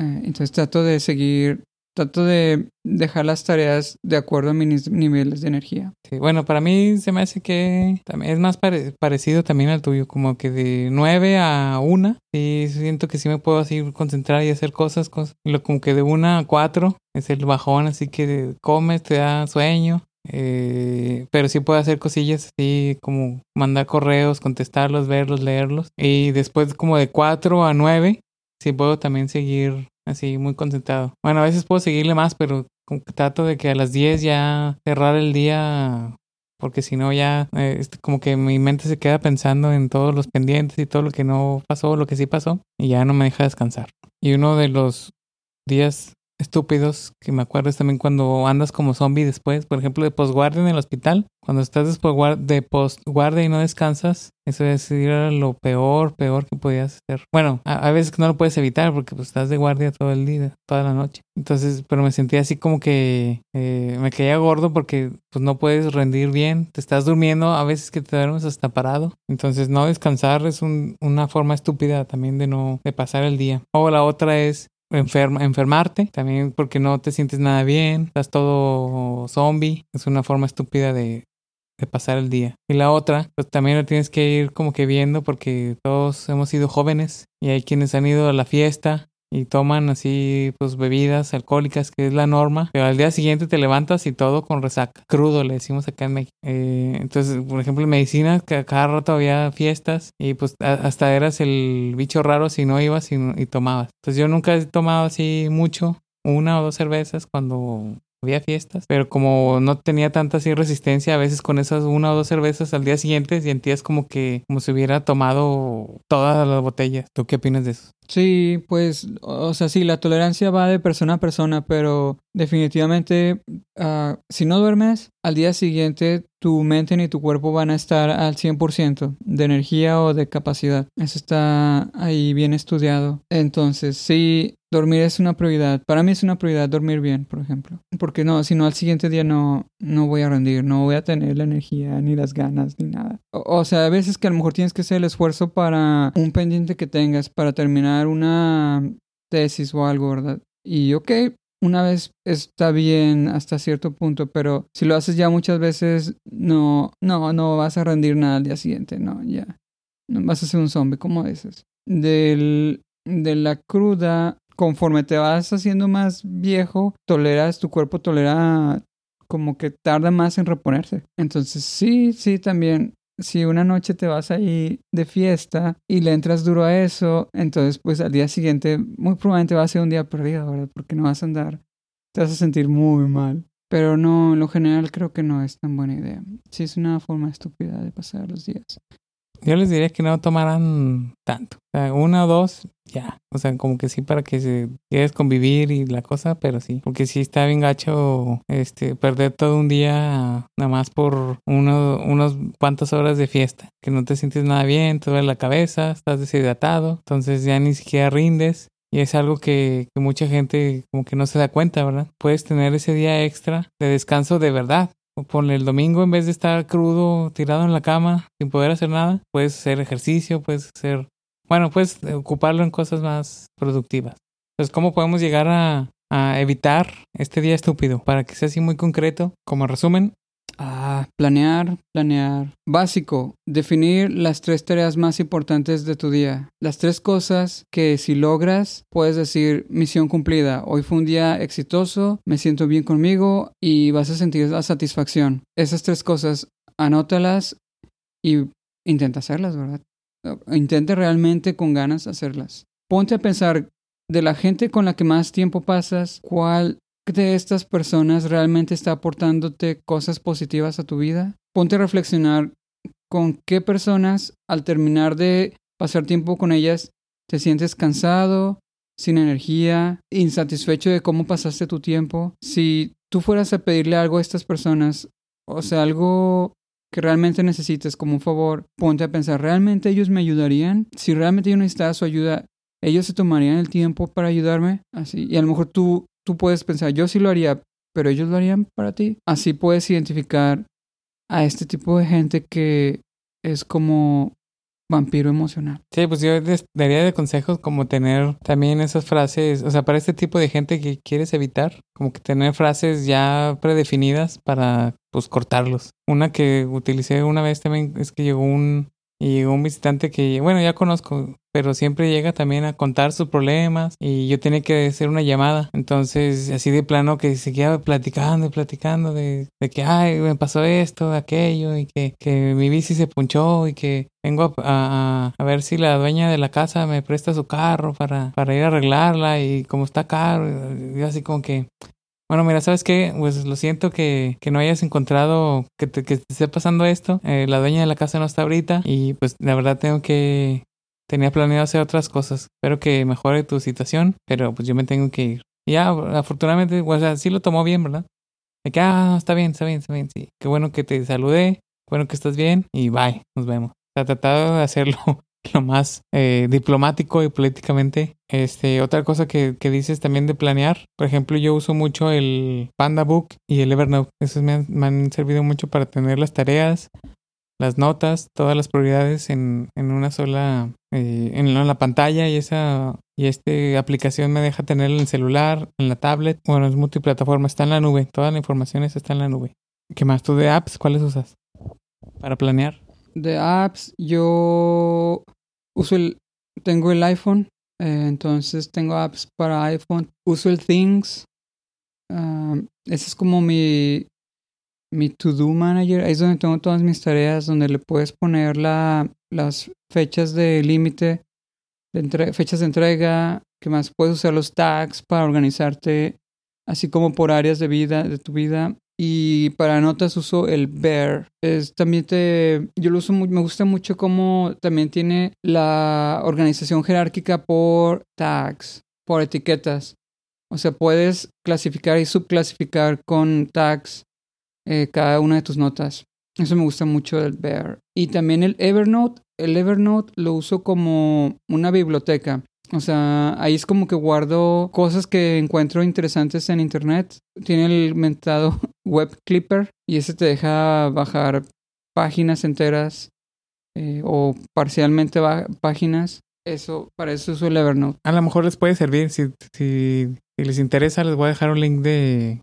Eh, entonces trato de seguir, trato de dejar las tareas de acuerdo a mis niveles de energía. Bueno, para mí se me hace que también es más pare- parecido también al tuyo, como que de 9 a 1, sí siento que sí me puedo así concentrar y hacer cosas, cosas. Lo- como que de 1 a 4 es el bajón, así que comes, te da sueño. eh, pero sí puedo hacer cosillas así como mandar correos, contestarlos, verlos, leerlos. Y después como de 4 a 9, sí puedo también seguir así muy concentrado. Bueno, a veces puedo seguirle más, pero trato de que a las 10 ya cerrar el día porque si no ya eh, este, como que mi mente se queda pensando en todos los pendientes y todo lo que no pasó, lo que sí pasó y ya no me deja descansar. Y uno de los días estúpidos que me acuerdo también cuando andas como zombie después, por ejemplo, de postguardia en el hospital, cuando estás después de postguardia y no descansas, eso es era lo peor, peor que podías hacer. Bueno, a, veces no lo puedes evitar porque pues estás de guardia todo el día, toda la noche. Entonces, pero me sentía así como que eh, me caía gordo porque pues no puedes rendir bien, te estás durmiendo, a veces que te duermes hasta parado. Entonces, no descansar es un- una forma estúpida también de no de pasar el día. O la otra es enferma, enfermarte, también porque no te sientes nada bien, estás todo zombie, es una forma estúpida de, de pasar el día. Y la otra, pues también lo tienes que ir como que viendo porque todos hemos sido jóvenes y hay quienes han ido a la fiesta y toman así pues bebidas alcohólicas que es la norma, pero al día siguiente te levantas y todo con resaca, crudo le decimos acá en México. Eh, entonces, por ejemplo, en medicina que cada rato había fiestas y pues hasta eras el bicho raro si no ibas y, y tomabas. Entonces yo nunca he tomado así mucho, una o dos cervezas cuando había fiestas, pero como no tenía tanta resistencia, a veces con esas una o dos cervezas al día siguiente sentías como que como si hubiera tomado todas las botellas. ¿Tú qué opinas de eso? Sí, pues, o sea, sí, la tolerancia va de persona a persona, pero definitivamente, ah, si no duermes, al día siguiente tu mente ni tu cuerpo van a estar al 100% de energía o de capacidad. Eso está ahí bien estudiado. Entonces, sí, dormir es una prioridad. Para mí es una prioridad dormir bien, por ejemplo. Porque no, si no al siguiente día no, no voy a rendir, no voy a tener la energía, ni las ganas, ni nada. O, sea, a veces que a lo mejor tienes que hacer el esfuerzo para un pendiente que tengas, para terminar una tesis o algo, ¿verdad? Y ok, una vez está bien hasta cierto punto, pero si lo haces ya muchas veces, no, no, no vas a rendir nada al día siguiente, no, ya. Vas a ser un zombie, como dices. Del, de la cruda, conforme te vas haciendo más viejo, toleras, tu cuerpo tolera como que tarda más en reponerse. Entonces, sí, sí, también. Si una noche te vas ahí de fiesta y le entras duro a eso, entonces pues al día siguiente muy probablemente va a ser un día perdido, ¿verdad? Porque no vas a andar, te vas a sentir muy mal. Pero no, en lo general creo que no es tan buena idea. Sí es una forma estúpida de pasar los días. Yo les diría que no tomaran tanto. O sea, una o dos, ya. O sea, como que sí para que se quieres convivir y la cosa, pero sí. Porque sí está bien gacho este, perder todo un día nada más por uno, unos cuantas horas de fiesta. Que no te sientes nada bien, te duele la cabeza, estás deshidratado. Entonces ya ni siquiera rindes. Y es algo que, que, mucha gente como que no se da cuenta, ¿verdad? Puedes tener ese día extra de descanso de verdad. Por el domingo, en vez de estar crudo, tirado en la cama, sin poder hacer nada, puedes hacer ejercicio, puedes hacer... Bueno, puedes ocuparlo en cosas más productivas. Entonces, ¿cómo podemos llegar a, a evitar este día estúpido? Para que sea así muy concreto, como resumen, Ah, planear, planear. Básico, definir las tres tareas más importantes de tu día. Las tres cosas que si logras puedes decir misión cumplida. Hoy fue un día exitoso, me siento bien conmigo y vas a sentir la satisfacción. Esas tres cosas, anótalas y intenta hacerlas, ¿verdad? Intenta realmente con ganas hacerlas. Ponte a pensar de la gente con la que más tiempo pasas, cuál de estas personas realmente está aportándote cosas positivas a tu vida? Ponte a reflexionar con qué personas al terminar de pasar tiempo con ellas te sientes cansado, sin energía, insatisfecho de cómo pasaste tu tiempo. Si tú fueras a pedirle algo a estas personas, o sea, algo que realmente necesites como un favor, ponte a pensar, ¿realmente ellos me ayudarían? Si realmente yo necesitaba su ayuda, ¿ellos se tomarían el tiempo para ayudarme? Así, y a lo mejor tú tú puedes pensar, yo sí lo haría, pero ellos lo harían para ti. Así puedes identificar a este tipo de gente que es como vampiro emocional. Sí, pues yo daría de consejos como tener también esas frases, o sea, para este tipo de gente que quieres evitar, como que tener frases ya predefinidas para pues cortarlos. Una que utilicé una vez también es que llegó un y un visitante que, bueno, ya conozco, pero siempre llega también a contar sus problemas y yo tenía que hacer una llamada. Entonces, así de plano que seguía platicando y platicando de, de, que, ay, me pasó esto, aquello y que, que mi bici se punchó y que vengo a, a, a, ver si la dueña de la casa me presta su carro para, para ir a arreglarla y como está caro, yo así como que, bueno, mira, ¿sabes qué? Pues lo siento que, que no hayas encontrado, que te, que esté pasando esto. Eh, la dueña de la casa no está ahorita y pues la verdad tengo que... Tenía planeado hacer otras cosas. Espero que mejore tu situación, pero pues yo me tengo que ir. Ya, afortunadamente, o sea, sí lo tomó bien, ¿verdad? De que, ah, está bien, está bien, está bien, sí. Qué bueno que te saludé, bueno que estás bien y bye, nos vemos. O sea, tratado de hacerlo lo más eh, diplomático y políticamente. Este, otra cosa que, dices también de planear, por ejemplo, yo uso mucho el Panda Book y el Evernote. Esos me han, servido mucho para tener las tareas, las notas, todas las prioridades en, una sola, eh, en, en, la, pantalla y esa y esta aplicación me deja tener en el celular, en la tablet, bueno, es multiplataforma, está en la nube, toda la información está en la nube. ¿Qué más? ¿Tú de apps cuáles usas para planear? De apps, yo uso el, tengo el iPhone, eh, entonces tengo apps para iPhone. Uso el Things. Uh, ese es como mi, mi To-Do Manager. Ahí es donde tengo todas mis tareas, donde le puedes poner la, las fechas de límite, de fechas de entrega, que más puedes usar los tags para organizarte, así como por áreas de vida, de tu vida. Y para notas uso el Bear. También te, yo lo uso me gusta mucho cómo también tiene la organización jerárquica por tags, por etiquetas. O sea, puedes clasificar y subclasificar con tags eh, cada una de tus notas. Eso me gusta mucho del Bear. Y también el Evernote. El Evernote lo uso como una biblioteca. O sea, ahí es como que guardo cosas que encuentro interesantes en internet. Tiene el mentado Web Clipper y ese te deja bajar páginas enteras eh, o parcialmente páginas. Eso, para eso uso el Evernote. A lo mejor les puede servir. Si, si, si, les interesa, les voy a dejar un link de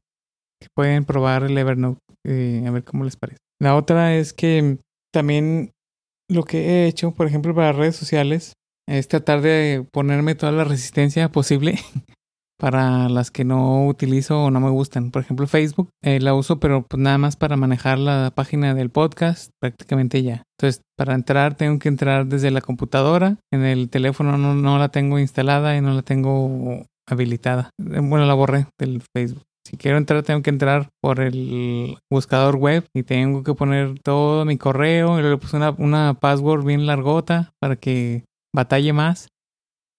que pueden probar el Evernote. Eh, a ver cómo les parece. La otra es que también lo que he hecho, por ejemplo, para redes sociales, es tratar de ponerme toda la resistencia posible para las que no utilizo o no me gustan. Por ejemplo, Facebook eh, la uso, pero pues nada más para manejar la página del podcast, prácticamente ya. Entonces, para entrar tengo que entrar desde la computadora. En el teléfono no, no la tengo instalada y no la tengo habilitada. Bueno, la borré del Facebook. Si quiero entrar, tengo que entrar por el buscador web y tengo que poner todo mi correo. Y le puse una, una password bien largota para que batalle más.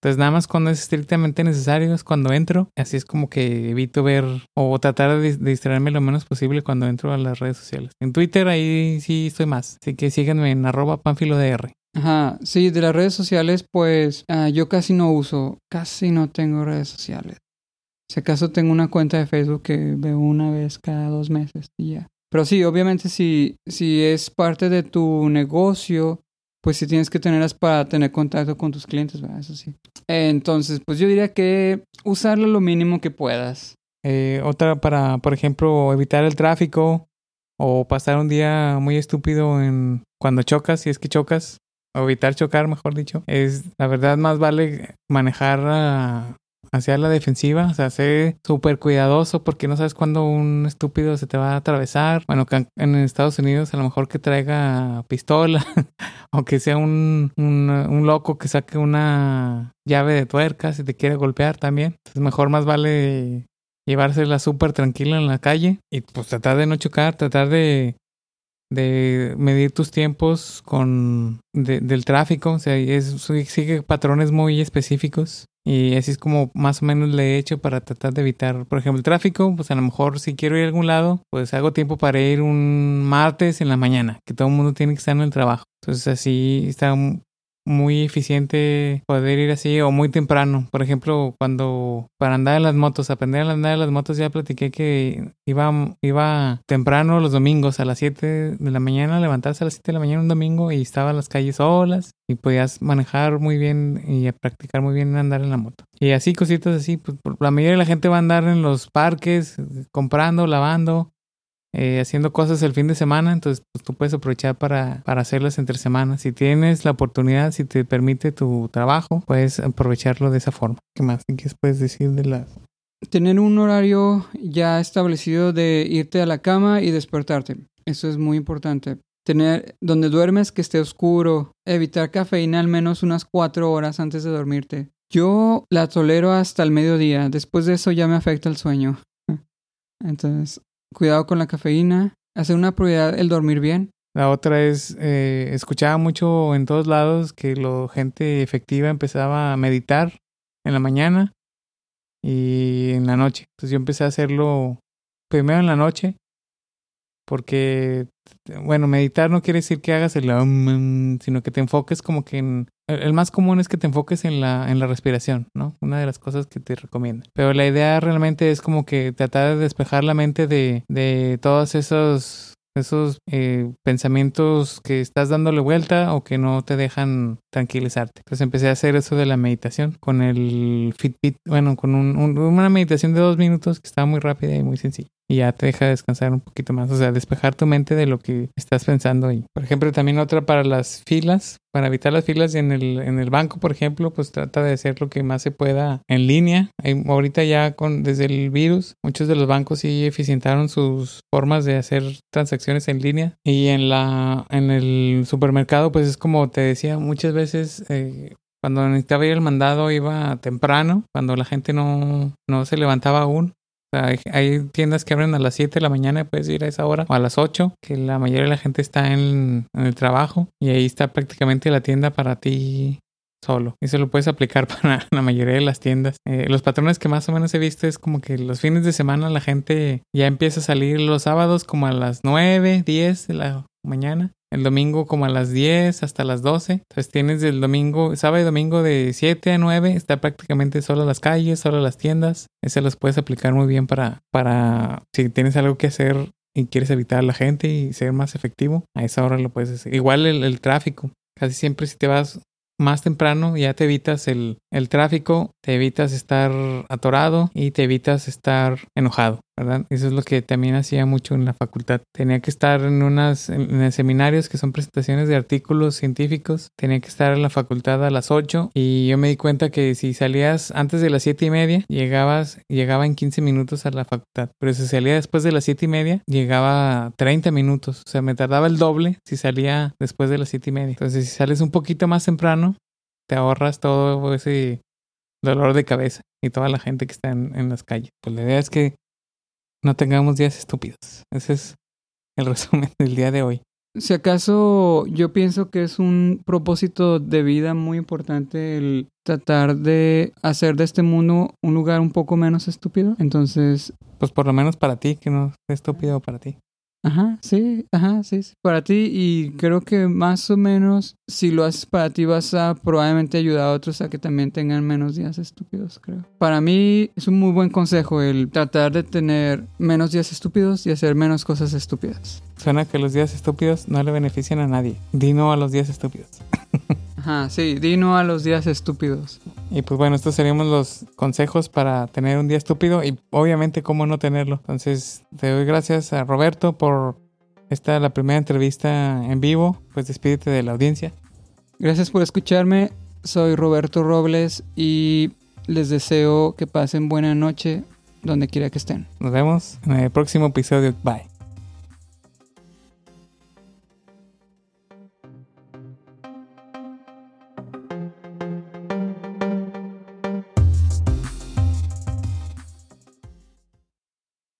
Entonces nada más cuando es estrictamente necesario es cuando entro. Así es como que evito ver o tratar de, distraerme lo menos posible cuando entro a las redes sociales. En Twitter ahí sí estoy más. Así que síganme en arroba panfilodr. Ajá, sí, de las redes sociales pues uh, yo casi no uso, casi no tengo redes sociales. Si acaso tengo una cuenta de Facebook que veo una vez cada dos meses y ya. Pero sí, obviamente si, si es parte de tu negocio, pues sí tienes que tenerlas para tener contacto con tus clientes. Eso sí. Entonces, pues yo diría que usarlo lo mínimo que puedas. Eh, otra para, por ejemplo, evitar el tráfico o pasar un día muy estúpido en cuando chocas, si es que chocas, o evitar chocar, mejor dicho. Es, la verdad, más vale manejar hacia la defensiva, o sea, sé súper cuidadoso porque no sabes cuándo un estúpido se te va a atravesar. Bueno, en Estados Unidos a lo mejor que traiga pistola o que sea un, un, loco que saque una llave de tuerca si te quiere golpear también. Entonces mejor más vale llevársela súper tranquila en la calle y pues tratar de no chocar, tratar de de medir tus tiempos con del tráfico, o sea, es, sigue patrones muy específicos y así es como más o menos le he hecho para tratar de evitar, por ejemplo, el tráfico, pues a lo mejor si quiero ir a algún lado, pues hago tiempo para ir un martes en la mañana, que todo el mundo tiene que estar en el trabajo. Entonces así está muy eficiente poder ir así o muy temprano. Por ejemplo, cuando para andar en las motos, aprender a andar en las motos, ya platiqué que iba, iba temprano los domingos a las 7 de la mañana, levantarse a las 7 de la mañana un domingo y estaban las calles solas y podías manejar muy bien y practicar muy bien andar en la moto. Y así cositas así, pues la mayoría de la gente va a andar en los parques comprando, lavando eh, haciendo cosas el fin de semana, entonces pues, tú puedes aprovechar para, para hacerlas entre semanas. Si tienes la oportunidad, si te permite tu trabajo, puedes aprovecharlo de esa forma. ¿Qué más? ¿Qué puedes decir de la...? Tener un horario ya establecido de irte a la cama y despertarte. Eso es muy importante. Tener donde duermes que esté oscuro. Evitar cafeína al menos unas cuatro horas antes de dormirte. Yo la tolero hasta el mediodía. Después de eso ya me afecta el sueño. Entonces, cuidado con la cafeína, hacer una prioridad el dormir bien. La otra es, eh, escuchaba mucho en todos lados que la gente efectiva empezaba a meditar en la mañana y en la noche. Entonces yo empecé a hacerlo primero en la noche porque, bueno, meditar no quiere decir que hagas el sino que te enfoques como que en... El más común es que te enfoques en la, en la respiración, ¿no? Una de las cosas que te recomiendo. Pero la idea realmente es como que tratar de despejar la mente de, de todos esos esos eh, pensamientos que estás dándole vuelta o que no te dejan tranquilizarte. Entonces empecé a hacer eso de la meditación con el Fitbit, bueno, con una meditación de dos minutos que estaba muy rápida y muy sencilla y ya te deja descansar un poquito más, o sea, despejar tu mente de lo que estás pensando ahí. Por ejemplo, también otra para las filas, para evitar las filas en el, en el banco, por ejemplo, pues trata de hacer lo que más se pueda en línea. ahorita ya con desde el virus, muchos de los bancos sí eficientaron sus formas de hacer transacciones en línea y en la en el supermercado, pues es como te decía, muchas veces eh, cuando necesitaba ir el mandado iba temprano, cuando la gente no, no se levantaba aún. Hay, tiendas que abren a las 7 de la mañana, puedes ir a esa hora, o a las 8, que la mayoría de la gente está en, el trabajo y ahí está prácticamente la tienda para ti solo. Y se lo puedes aplicar para la mayoría de las tiendas. Eh, los patrones que más o menos he visto es como que los fines de semana la gente ya empieza a salir los sábados como a las 9, 10 de la mañana el domingo como a las 10 hasta las 12. Entonces tienes el domingo, sábado y domingo de 7 a 9, está prácticamente solo las calles, solo las tiendas. Ese los puedes aplicar muy bien para, para si tienes algo que hacer y quieres evitar a la gente y ser más efectivo, a esa hora lo puedes hacer. Igual el, el tráfico. Casi siempre si te vas más temprano ya te evitas el, el, tráfico, te evitas estar atorado y te evitas estar enojado, ¿verdad? Eso es lo que también hacía mucho en la facultad. Tenía que estar en unas en, seminarios que son presentaciones de artículos científicos, tenía que estar en la facultad a las 8 y yo me di cuenta que si salías antes de las 7 y media, llegabas, llegaba en 15 minutos a la facultad, pero si salía después de las 7 y media, llegaba 30 minutos, o sea, me tardaba el doble si salía después de las 7 y media. Entonces, si sales un poquito más temprano, te ahorras todo ese dolor de cabeza y toda la gente que está en, las calles. Pues la idea es que no tengamos días estúpidos. Ese es el resumen del día de hoy. Si acaso yo pienso que es un propósito de vida muy importante el tratar de hacer de este mundo un lugar un poco menos estúpido. Entonces, Pues por lo menos para ti, que no es estúpido para ti. Ajá, sí, ajá, sí, sí, para ti y creo que más o menos si lo haces para ti vas a probablemente ayudar a otros a que también tengan menos días estúpidos, creo. Para mí es un muy buen consejo el tratar de tener menos días estúpidos y hacer menos cosas estúpidas. Suena que los días estúpidos no le benefician a nadie. Di no a los días estúpidos. Ajá, sí, di no a los días estúpidos. Y pues bueno, estos seríamos los consejos para tener un día estúpido y obviamente cómo no tenerlo. Entonces, te doy gracias a Roberto por esta la primera entrevista en vivo. Pues despídete de la audiencia. Gracias por escucharme, soy Roberto Robles y les deseo que pasen buena noche donde quiera que estén. Nos vemos en el próximo episodio. Bye.